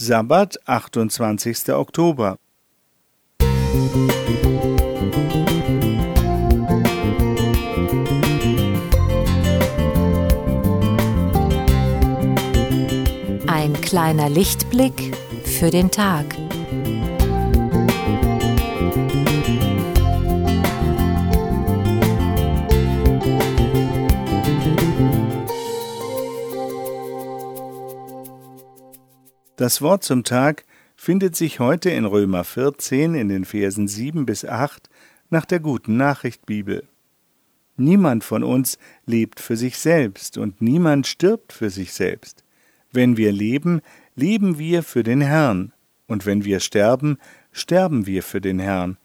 Sabbat, 28. Oktober. Ein kleiner Lichtblick für den Tag. Das Wort zum Tag findet sich heute in Römer 14 in den Versen 7 bis 8 nach der guten Nachricht Bibel. Niemand von uns lebt für sich selbst und niemand stirbt für sich selbst. Wenn wir leben, leben wir für den Herrn, und wenn wir sterben, sterben wir für den Herrn.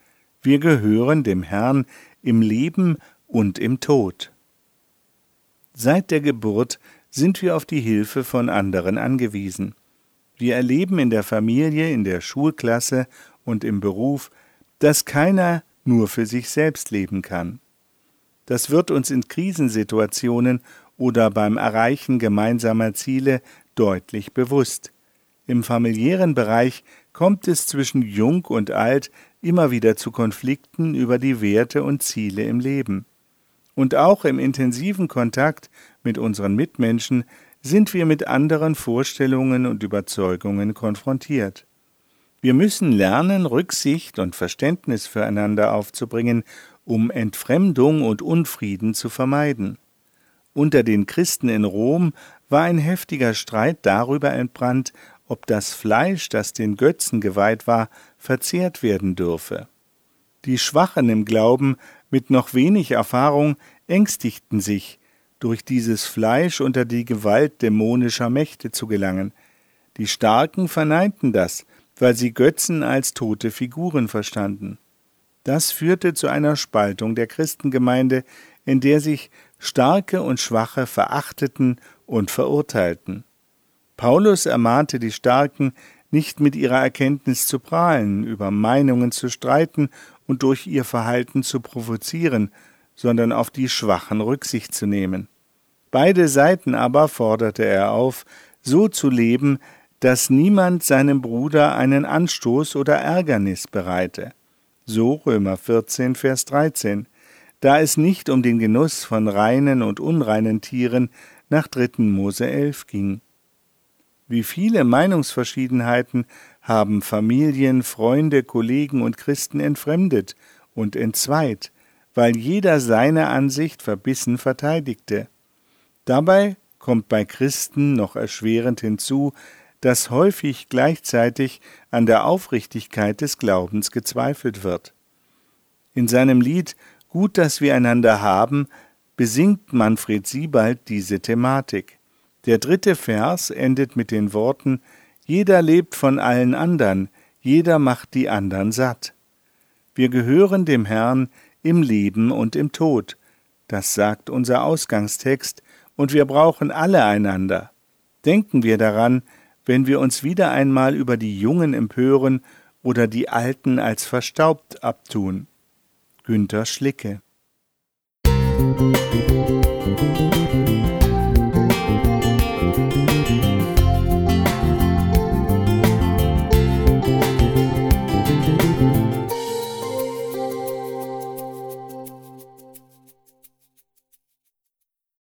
Wir gehören dem Herrn im Leben und im Tod. Seit der Geburt sind wir auf die Hilfe von anderen angewiesen. Wir erleben in der Familie, in der Schulklasse und im Beruf, dass keiner nur für sich selbst leben kann. Das wird uns in Krisensituationen oder beim Erreichen gemeinsamer Ziele deutlich bewusst. Im familiären Bereich kommt es zwischen Jung und Alt immer wieder zu Konflikten über die Werte und Ziele im Leben. Und auch im intensiven Kontakt mit unseren Mitmenschen sind wir mit anderen Vorstellungen und Überzeugungen konfrontiert. Wir müssen lernen, Rücksicht und Verständnis füreinander aufzubringen, um Entfremdung und Unfrieden zu vermeiden. Unter den Christen in Rom war ein heftiger Streit darüber entbrannt, ob das Fleisch, das den Götzen geweiht war, verzehrt werden dürfe. Die Schwachen im Glauben mit noch wenig Erfahrung ängstigten sich, durch dieses Fleisch unter die Gewalt dämonischer Mächte zu gelangen. Die Starken verneinten das, weil sie Götzen als tote Figuren verstanden. Das führte zu einer Spaltung der Christengemeinde, in der sich Starke und Schwache verachteten und verurteilten. Paulus ermahnte die Starken, nicht mit ihrer Erkenntnis zu prahlen, über Meinungen zu streiten und durch ihr Verhalten zu provozieren, sondern auf die Schwachen Rücksicht zu nehmen. Beide Seiten aber forderte er auf, so zu leben, dass niemand seinem Bruder einen Anstoß oder Ärgernis bereite. So Römer 14, Vers 13, da es nicht um den Genuss von reinen und unreinen Tieren nach 3. Mose 11 ging. Wie viele Meinungsverschiedenheiten haben Familien, Freunde, Kollegen und Christen entfremdet und entzweit, weil jeder seine Ansicht verbissen verteidigte. Dabei kommt bei Christen noch erschwerend hinzu, dass häufig gleichzeitig an der Aufrichtigkeit des Glaubens gezweifelt wird. In seinem Lied Gut, dass wir einander haben, besingt Manfred Siebald diese Thematik. Der dritte Vers endet mit den Worten Jeder lebt von allen andern, jeder macht die andern satt. Wir gehören dem Herrn im Leben und im Tod. Das sagt unser Ausgangstext, und wir brauchen alle einander. Denken wir daran, wenn wir uns wieder einmal über die Jungen empören oder die Alten als verstaubt abtun. Günter Schlicke Musik